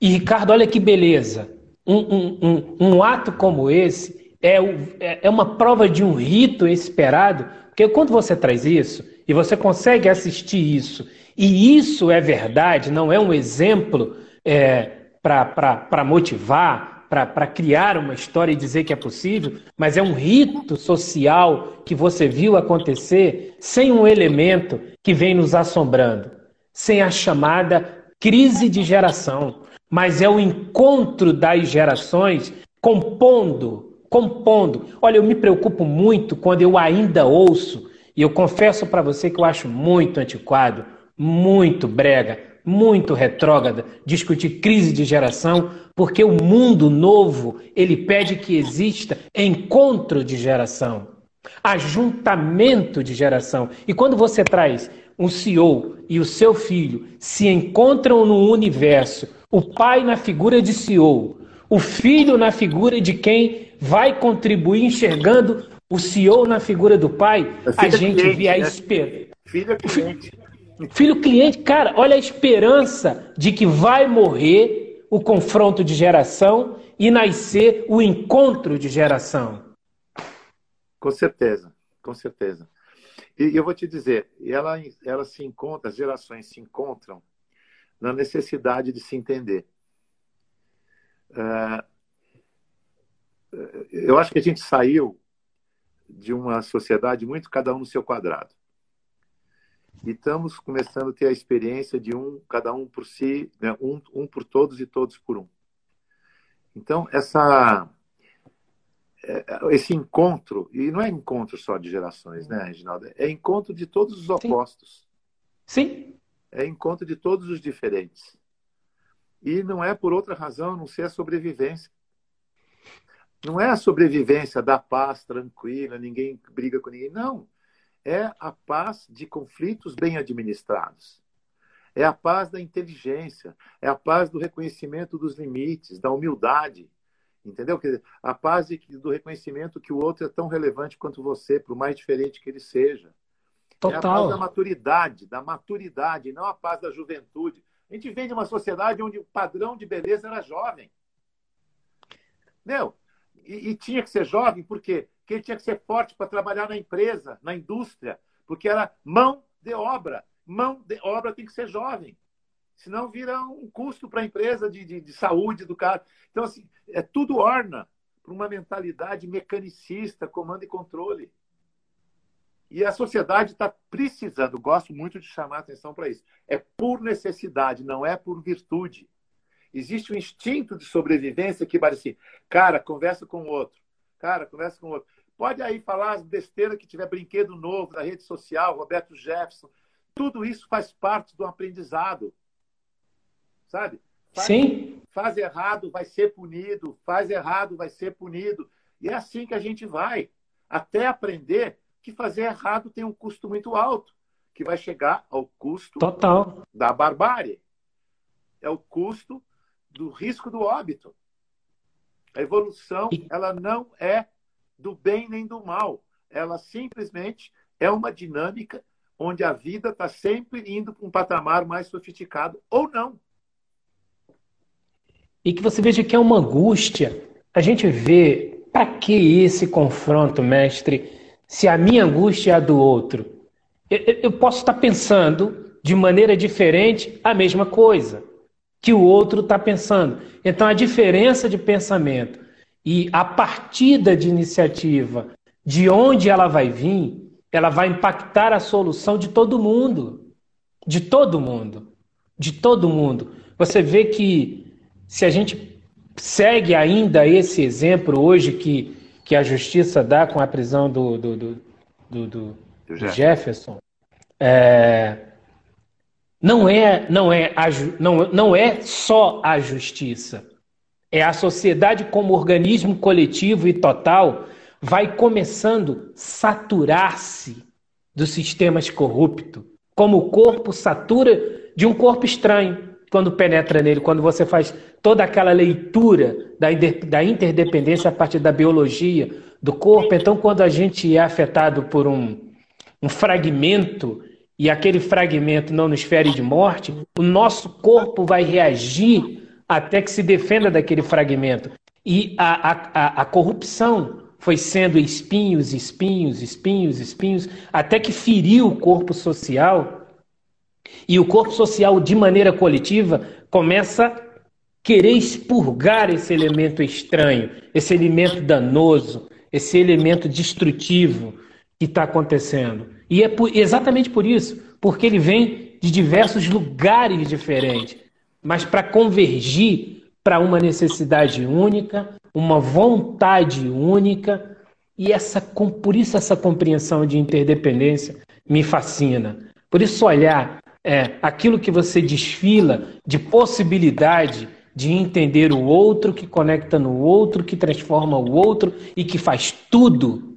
e Ricardo, olha que beleza. Um, um, um, ato como esse é, o, é, é uma prova de um rito esperado, porque quando você traz isso e você consegue assistir isso, e isso é verdade, não é um exemplo é, para motivar, para criar uma história e dizer que é possível, mas é um rito social que você viu acontecer sem um elemento que vem nos assombrando, sem a chamada crise de geração, mas é o encontro das gerações compondo, compondo. Olha, eu me preocupo muito quando eu ainda ouço, e eu confesso para você que eu acho muito antiquado, muito brega, muito retrógrada discutir crise de geração, porque o mundo novo, ele pede que exista encontro de geração, ajuntamento de geração. E quando você traz um CEO e o seu filho se encontram no universo, o pai na figura de CEO, o filho na figura de quem vai contribuir enxergando o CEO na figura do pai, a gente cliente, vê a né? esperança. Filho cliente. Filho cliente, cara, olha a esperança de que vai morrer o confronto de geração e nascer o encontro de geração. Com certeza, com certeza. E eu vou te dizer, ela, ela se encontra, as gerações se encontram na necessidade de se entender. É, eu acho que a gente saiu de uma sociedade muito cada um no seu quadrado e estamos começando a ter a experiência de um, cada um por si, né? um, um por todos e todos por um. Então, essa, é, esse encontro, e não é encontro só de gerações, né, Reginaldo? É encontro de todos os opostos. Sim. Sim. É encontro de todos os diferentes. E não é por outra razão a não ser a sobrevivência. Não é a sobrevivência da paz tranquila, ninguém briga com ninguém. Não é a paz de conflitos bem administrados. É a paz da inteligência, é a paz do reconhecimento dos limites, da humildade, entendeu? A paz do reconhecimento que o outro é tão relevante quanto você, por mais diferente que ele seja. Total. É a paz da maturidade, da maturidade, não a paz da juventude. A gente vem de uma sociedade onde o padrão de beleza era jovem. Meu, e, e tinha que ser jovem, por quê? que ele tinha que ser forte para trabalhar na empresa, na indústria, porque era mão de obra. Mão de obra tem que ser jovem. Senão vira um custo para a empresa de, de, de, saúde do cara. Então, assim, é tudo orna para uma mentalidade mecanicista, comando e controle. E a sociedade está precisando, gosto muito de chamar a atenção para isso. É por necessidade, não é por virtude. Existe um instinto de sobrevivência que vai assim, cara, conversa com o outro. Cara, conversa com o outro. Pode aí falar as besteiras que tiver brinquedo novo da rede social, Roberto Jefferson. Tudo isso faz parte do aprendizado. Sabe? Faz, Sim. Faz errado, vai ser punido. Faz errado, vai ser punido. E é assim que a gente vai. Até aprender que fazer errado tem um custo muito alto, que vai chegar ao custo Total. da barbárie. É o custo do risco do óbito. A evolução, ela não é do bem nem do mal. Ela simplesmente é uma dinâmica onde a vida está sempre indo para um patamar mais sofisticado ou não. E que você veja que é uma angústia. A gente vê, para que esse confronto, mestre, se a minha angústia é a do outro? Eu, eu posso estar pensando de maneira diferente a mesma coisa que o outro está pensando. Então, a diferença de pensamento e a partida de iniciativa, de onde ela vai vir, ela vai impactar a solução de todo mundo. De todo mundo. De todo mundo. Você vê que se a gente segue ainda esse exemplo hoje que, que a justiça dá com a prisão do, do, do, do, do Jefferson, é, não é, não, é a, não, não é só a justiça. É a sociedade como organismo coletivo e total vai começando a saturar-se dos sistemas corruptos, como o corpo satura de um corpo estranho quando penetra nele, quando você faz toda aquela leitura da, interdependência a partir da biologia do corpo. Então, quando a gente é afetado por um, um fragmento e aquele fragmento não nos fere de morte, o nosso corpo vai reagir até que se defenda daquele fragmento. E a, a, a corrupção foi sendo espinhos, espinhos, espinhos, espinhos, até que feriu o corpo social. E o corpo social, de maneira coletiva, começa a querer expurgar esse elemento estranho, esse elemento danoso, esse elemento destrutivo que está acontecendo. E é por, exatamente por isso, porque ele vem de diversos lugares diferentes, mas para convergir para uma necessidade única, uma vontade única, e essa, por isso essa compreensão de interdependência me fascina. Por isso olhar é, aquilo que você desfila de possibilidade de entender o outro, que conecta no outro, que transforma o outro e que faz tudo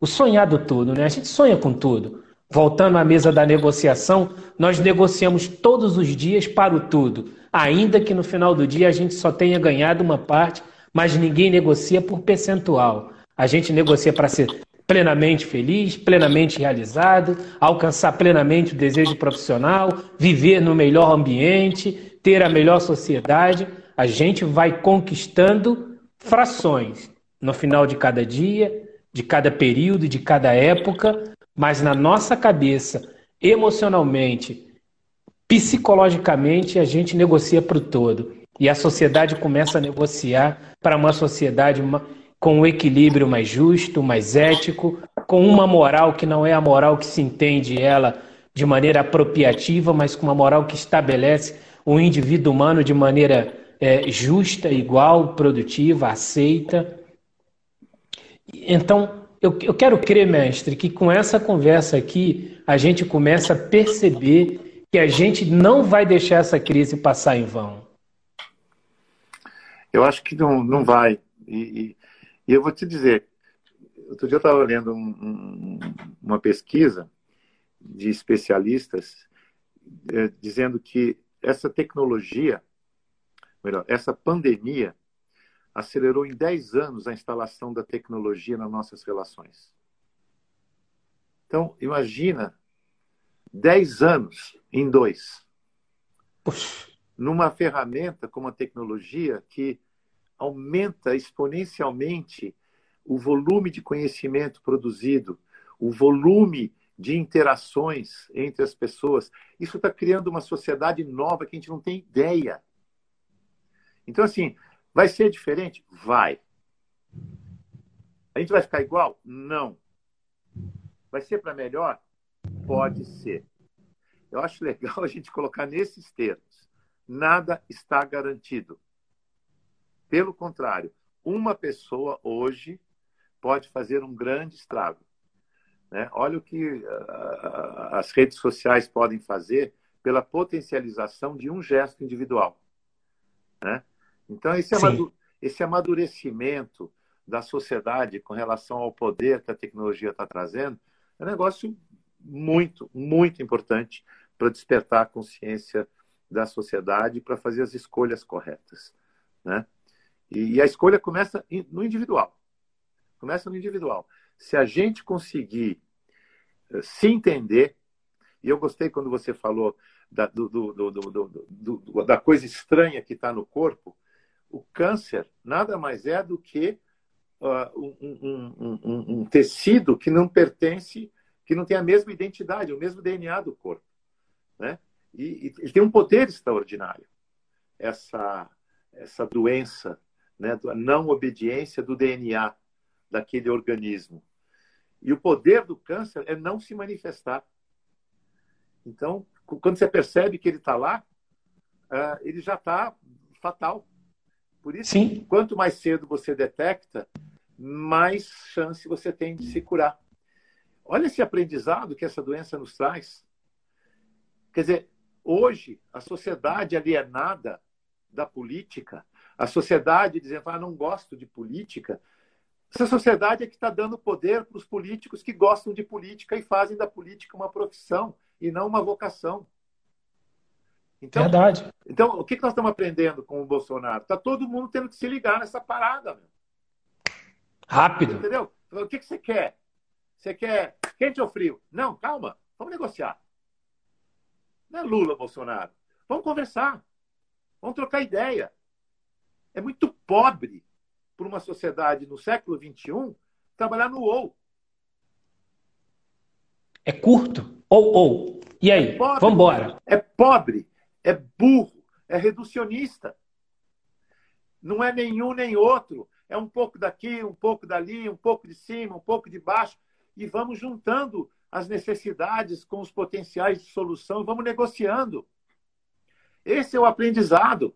o sonhado tudo, né? A gente sonha com tudo. Voltando à mesa da negociação, nós negociamos todos os dias para o tudo, ainda que no final do dia a gente só tenha ganhado uma parte, mas ninguém negocia por percentual. A gente negocia para ser plenamente feliz, plenamente realizado, alcançar plenamente o desejo profissional, viver no melhor ambiente, ter a melhor sociedade. A gente vai conquistando frações no final de cada dia, de cada período, de cada época, mas na nossa cabeça, emocionalmente, psicologicamente, a gente negocia para o todo. E a sociedade começa a negociar para uma sociedade com um equilíbrio mais justo, mais ético, com uma moral que não é a moral que se entende ela de maneira apropriativa, mas com uma moral que estabelece o indivíduo humano de maneira é, justa, igual, produtiva, aceita. Então, eu, eu quero crer, mestre, que com essa conversa aqui, a gente começa a perceber que a gente não vai deixar essa crise passar em vão. Eu acho que não, não vai. E, e, e eu vou te dizer, outro dia eu estava lendo um, um, uma pesquisa de especialistas é, dizendo que essa tecnologia, melhor, essa pandemia, acelerou em 10 anos a instalação da tecnologia nas nossas relações. Então, imagina 10 anos em dois. Numa ferramenta como a tecnologia que aumenta exponencialmente o volume de conhecimento produzido, o volume de interações entre as pessoas. Isso está criando uma sociedade nova que a gente não tem ideia. Então, assim, Vai ser diferente? Vai. A gente vai ficar igual? Não. Vai ser para melhor? Pode ser. Eu acho legal a gente colocar nesses termos. Nada está garantido. Pelo contrário, uma pessoa hoje pode fazer um grande estrago. Né? Olha o que uh, as redes sociais podem fazer pela potencialização de um gesto individual. Né? Então, esse, amadu esse amadurecimento da sociedade com relação ao poder que a tecnologia está trazendo é um negócio muito, muito importante para despertar a consciência da sociedade para fazer as escolhas corretas. Né? E, e a escolha começa no individual. Começa no individual. Se a gente conseguir uh, se entender, e eu gostei quando você falou da, do, do, do, da coisa estranha que está no corpo, o câncer nada mais é do que uh, um, um, um, um, tecido que não pertence, que não tem a mesma identidade, o mesmo DNA do corpo. Né? E, e tem um poder extraordinário, essa, essa doença, né, a não obediência do DNA daquele organismo. E o poder do câncer é não se manifestar. Então, quando você percebe que ele está lá, uh, ele já está fatal. Por isso, Sim. quanto mais cedo você detecta, mais chance você tem de se curar. Olha esse aprendizado que essa doença nos traz. Quer dizer, hoje, a sociedade alienada da política, a sociedade dizendo, ah, não gosto de política, essa sociedade é que está dando poder para os políticos que gostam de política e fazem da política uma profissão e não uma vocação. Então, Verdade. Então, o que nós estamos aprendendo com o Bolsonaro? Está todo mundo tendo que se ligar nessa parada. Meu. Rápido. Entendeu? O que, que você quer? Você quer quente ou frio? Não, calma. Vamos negociar. Não é Lula, Bolsonaro. Vamos conversar. Vamos trocar ideia. É muito pobre para uma sociedade no século XXI trabalhar no ou. É curto. Ou, ou. E aí? É Vamos embora. É pobre, é burro, é reducionista. Não é nenhum nem outro. É um pouco daqui, um pouco dali, um pouco de cima, um pouco de baixo. E vamos juntando as necessidades com os potenciais de solução, vamos negociando. Esse é o aprendizado.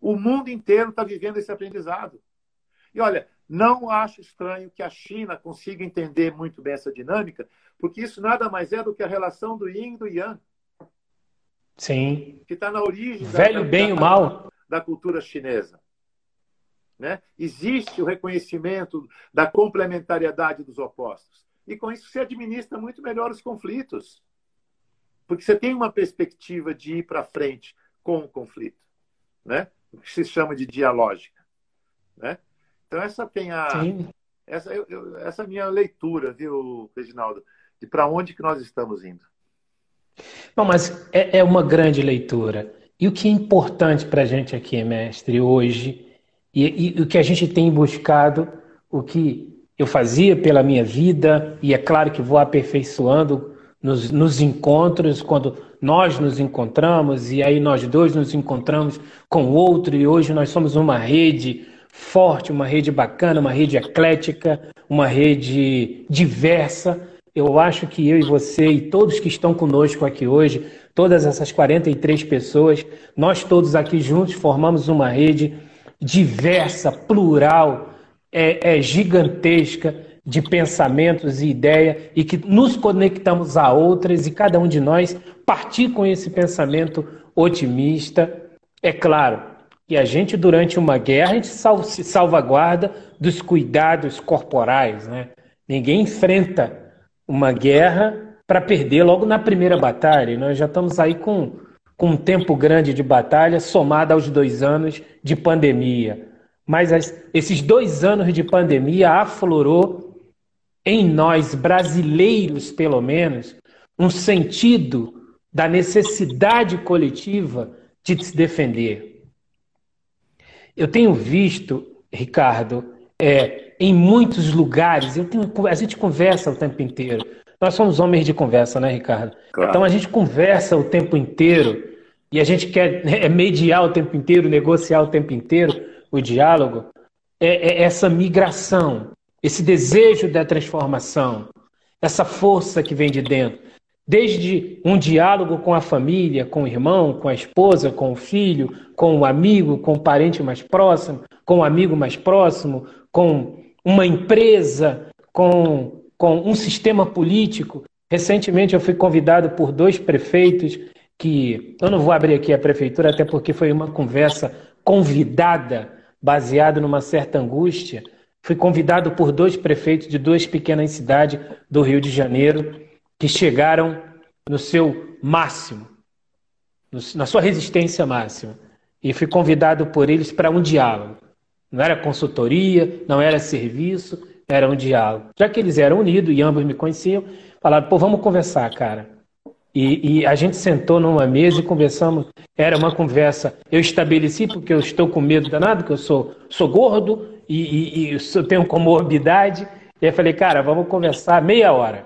O mundo inteiro está vivendo esse aprendizado. E olha, não acho estranho que a China consiga entender muito bem essa dinâmica, porque isso nada mais é do que a relação do yin e do yang. Sim. Que está na origem Velho da, bem da, mal. da cultura chinesa. Né? Existe o reconhecimento da complementariedade dos opostos. E com isso você administra muito melhor os conflitos. Porque você tem uma perspectiva de ir para frente com o conflito. Né? O que se chama de dialógica. Né? Então, essa tem a. Sim. Essa, eu, eu, essa é a minha leitura, viu, Reginaldo, de para onde que nós estamos indo. Não, mas é, é uma grande leitura. E o que é importante para a gente aqui, mestre, hoje, e, e o que a gente tem buscado, o que eu fazia pela minha vida, e é claro que vou aperfeiçoando nos, nos, encontros, quando nós nos encontramos, e aí nós dois nos encontramos com o outro, e hoje nós somos uma rede forte, uma rede bacana, uma rede eclética, uma rede diversa. Eu acho que eu e você e todos que estão conosco aqui hoje, todas essas 43 pessoas, nós todos aqui juntos formamos uma rede diversa, plural, é, é gigantesca de pensamentos e ideias e que nos conectamos a outras e cada um de nós partir com esse pensamento otimista. É claro que a gente, durante uma guerra, a gente se salvaguarda dos cuidados corporais. Né? Ninguém enfrenta uma guerra para perder logo na primeira batalha. E nós já estamos aí com, com um tempo grande de batalha, somado aos dois anos de pandemia. Mas as, esses dois anos de pandemia aflorou em nós, brasileiros pelo menos, um sentido da necessidade coletiva de se defender. Eu tenho visto, Ricardo, é, em muitos lugares, tenho, a gente conversa o tempo inteiro. Nós somos homens de conversa, né, Ricardo? Claro. Então a gente conversa o tempo inteiro e a gente quer é, mediar o tempo inteiro, negociar o tempo inteiro o diálogo, é, é essa migração, esse desejo da transformação, essa força que vem de dentro. Desde um diálogo com a família, com o irmão, com a esposa, com o filho, com o amigo, com o parente mais próximo, com o amigo mais próximo, com uma empresa, com, com um sistema político. Recentemente eu fui convidado por dois prefeitos que eu não vou abrir aqui a prefeitura, até porque foi uma conversa convidada baseado numa certa angústia, fui convidado por dois prefeitos de duas pequenas cidades do Rio de Janeiro que chegaram no seu máximo, na sua resistência máxima. E fui convidado por eles para um diálogo. Não era consultoria, não era serviço, era um diálogo. Já que eles eram unidos e ambos me conheciam, falaram: pô, vamos conversar, cara. E, e, a gente sentou numa mesa e conversamos. Era uma conversa. Eu estabeleci, porque eu estou com medo danado, que eu sou, sou gordo e, e, e eu tenho comorbidade. E aí falei, cara, vamos conversar meia hora.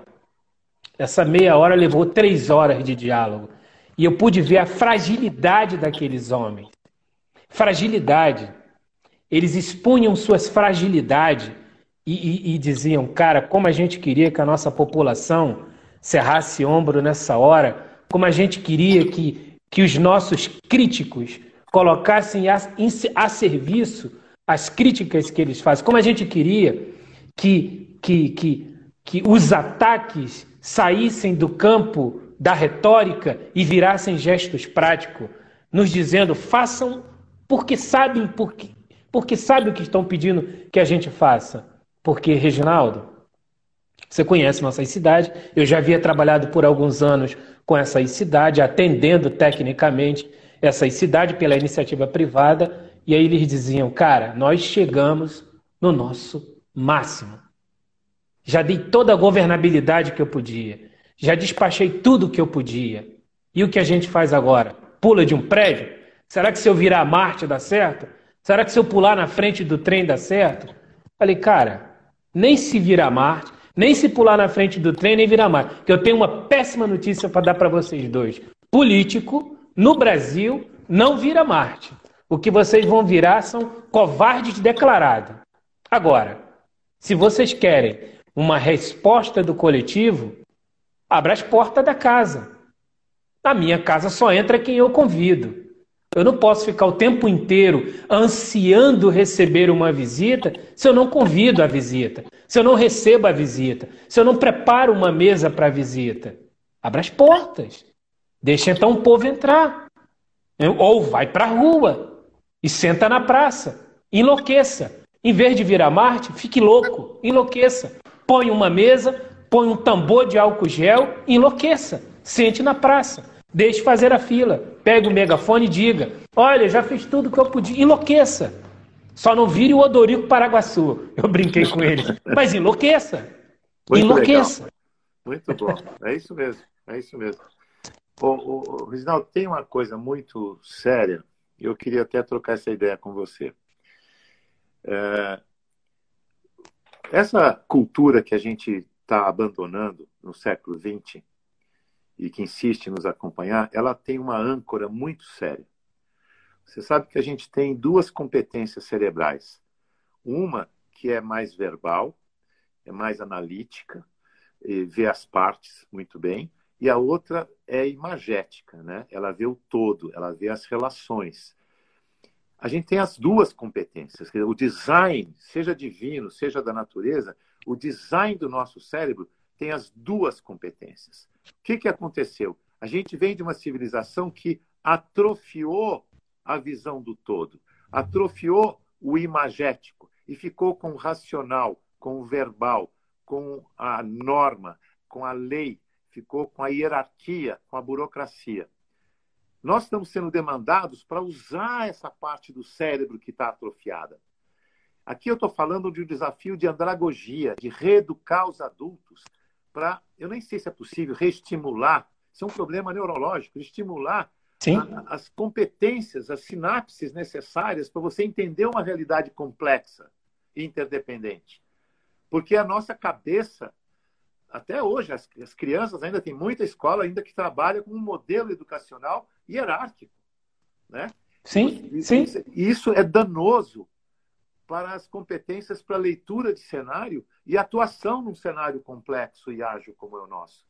Essa meia hora levou três horas de diálogo. E eu pude ver a fragilidade daqueles homens. Fragilidade. Eles expunham suas fragilidades e, e diziam, cara, como a gente queria que a nossa população cerrasse ombro nessa hora, como a gente queria que, que os nossos críticos colocassem a, a serviço as críticas que eles fazem, como a gente queria que, que, que, que os ataques saíssem do campo da retórica e virassem gestos práticos, nos dizendo façam porque sabem porque, porque sabem o que estão pedindo que a gente faça. Porque, Reginaldo, você conhece nossa cidade, eu já havia trabalhado por alguns anos com essa cidade, atendendo tecnicamente essa cidade pela iniciativa privada, e aí eles diziam, cara, nós chegamos no nosso máximo. Já dei toda a governabilidade que eu podia. Já despachei tudo que eu podia. E o que a gente faz agora? Pula de um prédio? Será que se eu virar a Marte dá certo? Será que se eu pular na frente do trem dá certo? Falei, cara, nem se virar Marte, nem se pular na frente do trem, nem virar Marte. Que eu tenho uma péssima notícia para dar para vocês dois. Político, no Brasil, não vira Marte. O que vocês vão virar são covardes declarados. Agora, se vocês querem uma resposta do coletivo, abra as portas da casa. Na minha casa só entra quem eu convido. Eu não posso ficar o tempo inteiro ansiando receber uma visita se eu não convido a visita, se eu não recebo a visita, se eu não preparo uma mesa para a visita. Abra as portas. Deixa então o povo entrar. Ou vai para a rua e senta na praça. Enlouqueça. Em vez de virar Marte, fique louco, enlouqueça. Põe uma mesa, põe um tambor de álcool gel, enlouqueça. Sente na praça. Deixe fazer a fila. Pegue o megafone e diga: Olha, já fiz tudo o que eu podia. Enlouqueça. Só não vire o Odorico Paraguaçu. Eu brinquei com ele. Mas enlouqueça. Muito enlouqueça. Legal. Muito bom. É isso mesmo. É isso mesmo. O, o, o Reginaldo, tem uma coisa muito séria. e Eu queria até trocar essa ideia com você. É, essa cultura que a gente está abandonando no século XX e que insiste em nos acompanhar, ela tem uma âncora muito séria. Você sabe que a gente tem duas competências cerebrais. Uma que é mais verbal, é mais analítica, vê as partes muito bem, e a outra é imagética, né? Ela vê o todo, ela vê as relações a gente tem as duas competências. O design, seja divino, seja da natureza, o design do nosso cérebro tem as duas competências. O que, que aconteceu? A gente vem de uma civilização que atrofiou a visão do todo, atrofiou o imagético e ficou com o racional, com o verbal, com a norma, com a lei, ficou com a hierarquia, com a burocracia. Nós estamos sendo demandados para usar essa parte do cérebro que está atrofiada. Aqui eu estou falando de um desafio de andragogia, de reeducar os adultos para, eu nem sei se é possível, reestimular, isso é um problema neurológico, estimular a, as competências, as sinapses necessárias para você entender uma realidade complexa e interdependente. Porque a nossa cabeça até hoje, as, as, crianças ainda tem muita escola ainda que trabalha com um modelo educacional hierárquico, né? Sim, e, sim. Isso é danoso para as competências para leitura de cenário e atuação num cenário complexo e ágil como é o nosso.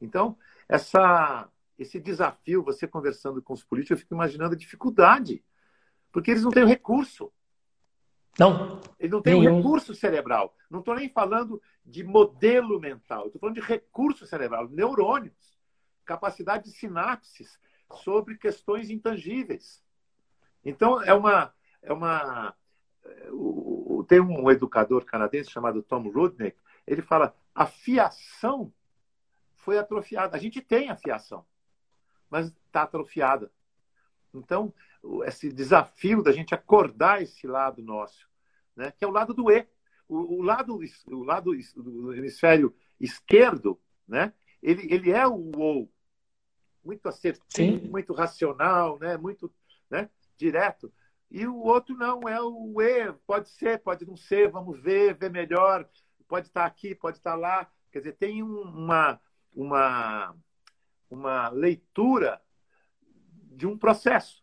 Então, essa, esse desafio, você conversando com os políticos, eu fico imaginando a dificuldade, porque eles não têm recurso. Não. Ele não tem nenhum. um recurso cerebral. Não estou nem falando de modelo mental, estou falando de recurso cerebral, neurônios, capacidade de sinapses sobre questões intangíveis. Então, é uma. É uma tem um educador canadense chamado Tom Rudnick, ele fala: a fiação foi atrofiada. A gente tem a fiação, mas está atrofiada. Então, esse desafio da gente acordar esse lado nosso, né? que é o lado do E. O, o lado, o lado do hemisfério esquerdo, né? ele, ele é o ou, muito assertivo, Sim. muito racional, né? muito né? direto. E o outro não, é o E, pode ser, pode não ser, vamos ver, ver melhor, pode estar aqui, pode estar lá. Quer dizer, tem uma, uma, uma leitura de um processo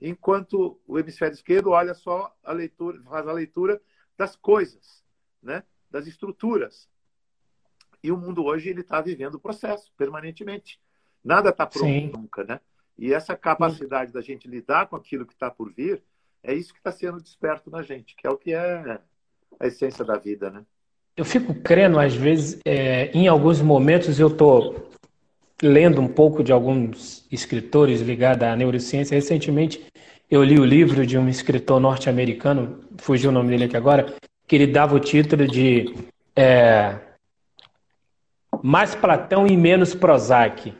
enquanto o hemisfério esquerdo olha só a leitura, faz a leitura das coisas, né? das estruturas. E o mundo hoje ele está vivendo o processo permanentemente. Nada está pronto Sim. nunca, né? E essa capacidade Sim. da gente lidar com aquilo que está por vir é isso que está sendo desperto na gente, que é o que é a essência da vida, né? Eu fico crendo, às vezes, é, em alguns momentos eu estou lendo um pouco de alguns escritores ligados à neurociência. Recentemente eu li o livro de um escritor norte-americano, fugiu o nome dele aqui agora, que ele dava o título de é, Mais Platão e Menos Prozac.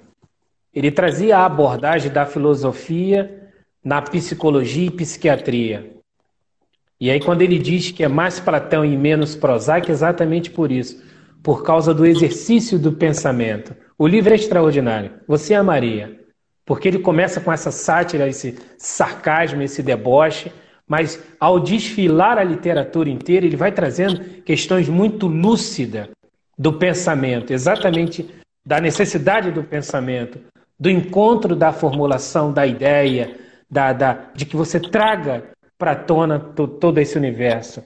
Ele trazia a abordagem da filosofia na psicologia e psiquiatria. E aí, quando ele diz que é mais Platão e menos Prozac, é exatamente por isso por causa do exercício do pensamento. O livro é extraordinário. Você amaria. Porque ele começa com essa sátira, esse sarcasmo, esse deboche, mas ao desfilar a literatura inteira, ele vai trazendo questões muito lúcidas do pensamento, exatamente da necessidade do pensamento, do encontro da formulação da ideia, da, da de que você traga para tona todo esse universo.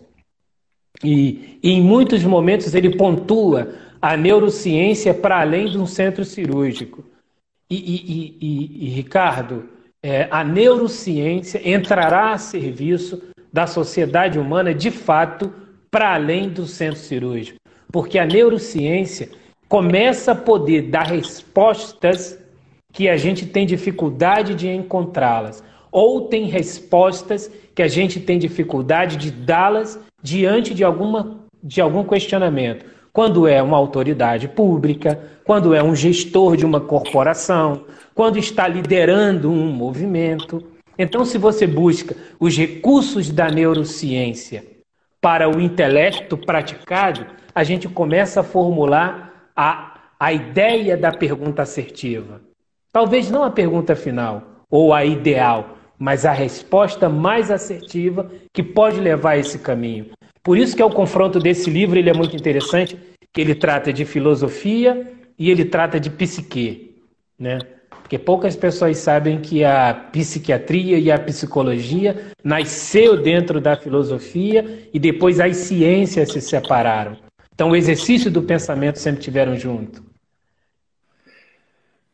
E, e, em muitos momentos ele pontua a neurociência para além de um centro cirúrgico. E, e, e Ricardo, é, a neurociência entrará a serviço da sociedade humana de fato para além do centro cirúrgico. Porque a neurociência começa a poder dar respostas que a gente tem dificuldade de encontrá-las, ou tem respostas que a gente tem dificuldade de dá-las diante de, alguma, de algum questionamento. Quando é uma autoridade pública, quando é um gestor de uma corporação, quando está liderando um movimento. Então, se você busca os recursos da neurociência para o intelecto praticado, a gente começa a formular a, a ideia da pergunta assertiva. Talvez não a pergunta final ou a ideal, mas a resposta mais assertiva que pode levar a esse caminho. Por isso que é o confronto desse livro ele é muito interessante, que ele trata de filosofia e ele trata de psique, né? Porque poucas pessoas sabem que a psiquiatria e a psicologia nasceu dentro da filosofia e depois as ciências se separaram. Então o exercício do pensamento sempre tiveram junto.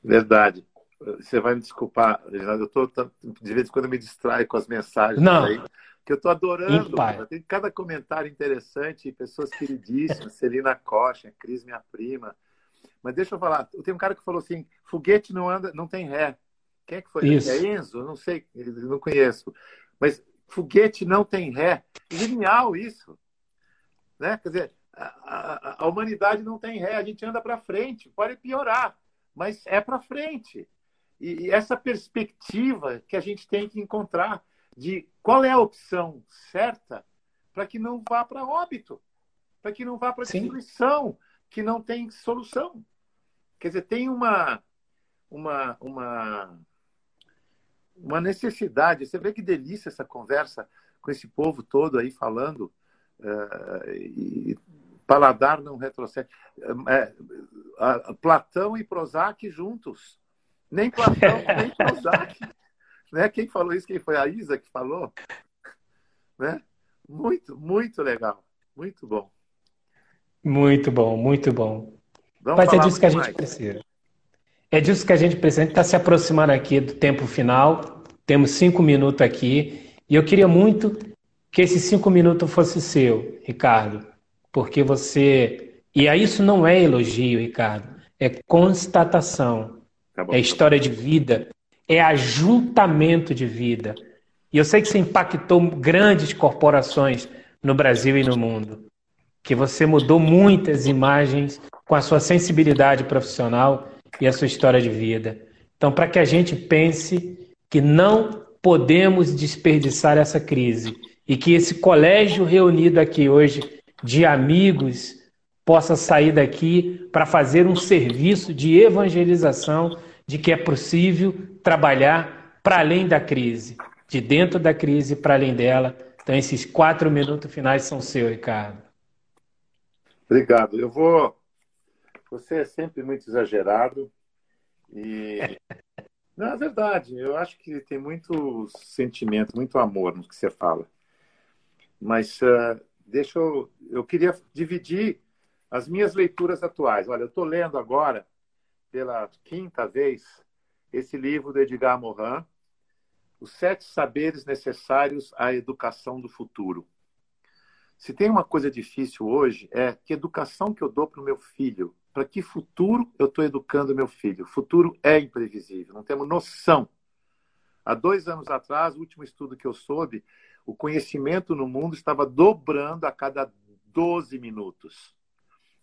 Verdade. Você vai me desculpar, Reginaldo, eu tô, de vez em quando me distrai com as mensagens Não. aí, que eu estou adorando. Tem cada comentário interessante, pessoas queridíssimas, Celina Costa, Cris, minha prima. Mas deixa eu falar, tem um cara que falou assim, foguete não anda, não tem ré. Quem é que foi? Isso. É Enzo? Não sei, não conheço. Mas foguete não tem ré. Genial isso. Né? Quer dizer, a, a, a humanidade não tem ré, a gente anda para frente, pode piorar, mas é para frente. E, e essa perspectiva que a gente tem que encontrar de qual é a opção certa para que não vá para óbito, para que não vá para destruição, que não tem solução. Quer dizer, tem uma, uma, uma, uma necessidade. Você vê que delícia essa conversa com esse povo todo aí falando. Uh, e paladar não retrocede. Uh, Platão e Prozac juntos. Nem Platão, nem Prozac. Né? Quem falou isso? Quem foi a Isa que falou? Né? Muito, muito legal. Muito bom. Muito bom, muito bom. Vamos Mas é disso que a gente mais. precisa. É disso que a gente precisa. A gente está se aproximando aqui do tempo final. Temos cinco minutos aqui. E eu queria muito que esses cinco minutos fosse seu, Ricardo. Porque você. E isso não é elogio, Ricardo. É constatação. Tá bom, é história de vida, é ajuntamento de vida. E eu sei que você impactou grandes corporações no Brasil e no mundo. Que você mudou muitas imagens com a sua sensibilidade profissional e a sua história de vida. Então, para que a gente pense que não podemos desperdiçar essa crise e que esse colégio reunido aqui hoje de amigos possa sair daqui para fazer um serviço de evangelização de que é possível trabalhar para além da crise, de dentro da crise para além dela. Então, esses quatro minutos finais são seus, Ricardo. Obrigado. Eu vou. Você é sempre muito exagerado e. Não, é verdade. Eu acho que tem muito sentimento, muito amor no que você fala. Mas uh, deixa eu. Eu queria dividir as minhas leituras atuais. Olha, eu estou lendo agora, pela quinta vez, esse livro do Edgar Morin, os sete saberes necessários à educação do futuro. Se tem uma coisa difícil hoje, é que educação que eu dou para o meu filho, para que futuro eu estou educando meu filho? O futuro é imprevisível, não temos noção. Há dois anos atrás, o último estudo que eu soube, o conhecimento no mundo estava dobrando a cada 12 minutos.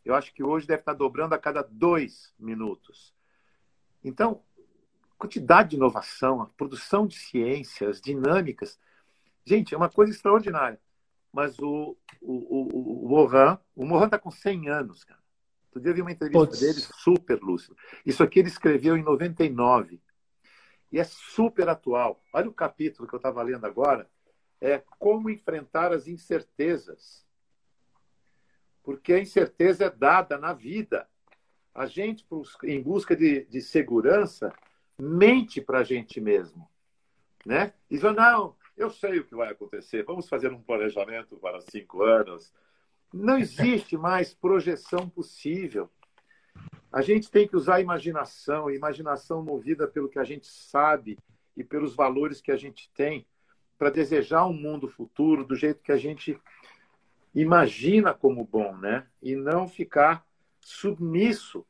Eu acho que hoje deve estar dobrando a cada dois minutos. Então, quantidade de inovação, a produção de ciências, dinâmicas. Gente, é uma coisa extraordinária. Mas o, o, o, o Mohan, o Mohan está com 100 anos, cara. Outro dia eu vi uma entrevista dele super lúcido. Isso aqui ele escreveu em 99. E é super atual. Olha o capítulo que eu estava lendo agora. É como enfrentar as incertezas. Porque a incerteza é dada na vida. A gente, em busca de, de segurança, mente para a gente mesmo. Né? E diz, não, eu sei o que vai acontecer, vamos fazer um planejamento para cinco anos. Não existe mais projeção possível. A gente tem que usar a imaginação, imaginação movida pelo que a gente sabe e pelos valores que a gente tem para desejar um mundo futuro do jeito que a gente imagina como bom, né? E não ficar submisso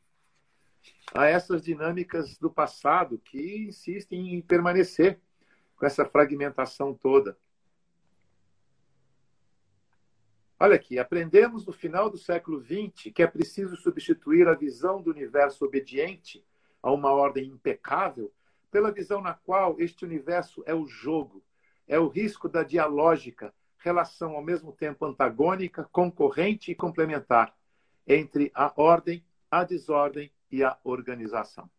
a essas dinâmicas do passado que insistem em permanecer com essa fragmentação toda. Olha aqui, aprendemos no final do século XX que é preciso substituir a visão do universo obediente a uma ordem impecável pela visão na qual este universo é o jogo, é o risco da dialógica, relação ao mesmo tempo antagônica, concorrente e complementar entre a ordem, a desordem e a organização.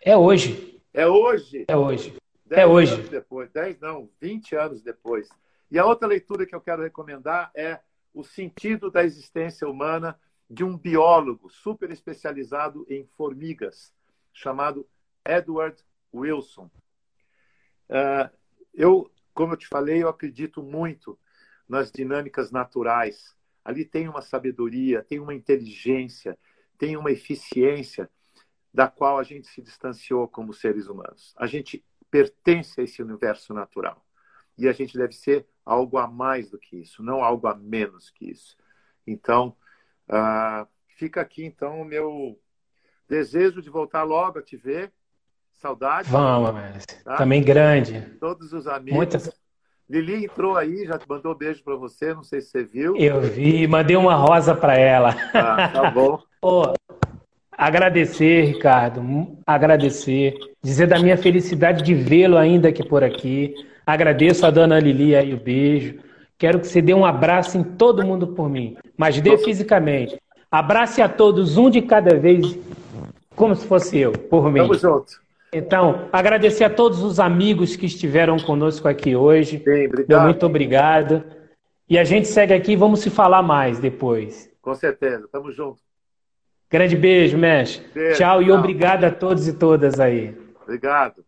É hoje. É hoje. É hoje. Dez é hoje. Anos depois, dez não, 20 anos depois. E a outra leitura que eu quero recomendar é O Sentido da Existência Humana, de um biólogo super especializado em formigas, chamado Edward Wilson. Uh, eu, como eu te falei, eu acredito muito nas dinâmicas naturais. Ali tem uma sabedoria, tem uma inteligência, tem uma eficiência da qual a gente se distanciou como seres humanos. A gente pertence a esse universo natural. E a gente deve ser algo a mais do que isso, não algo a menos que isso. Então, uh, fica aqui então o meu desejo de voltar logo a te ver. Saudade. Vamos. Tá? Também grande. Todos os amigos. Muitas... Lili entrou aí, já te mandou um beijo para você, não sei se você viu. Eu vi, mandei uma rosa para ela. Ah, tá bom. Pô, agradecer, Ricardo, agradecer, dizer da minha felicidade de vê-lo ainda aqui por aqui. Agradeço a dona Lili aí o beijo. Quero que você dê um abraço em todo mundo por mim, mas dê fisicamente. Abrace a todos, um de cada vez, como se fosse eu, por mim. Tamo junto. Então, agradecer a todos os amigos que estiveram conosco aqui hoje. Bem, obrigado. muito obrigado. E a gente segue aqui e vamos se falar mais depois. Com certeza. Tamo junto. Grande beijo, mestre. Beijo, tchau, tchau e obrigado a todos e todas aí. Obrigado.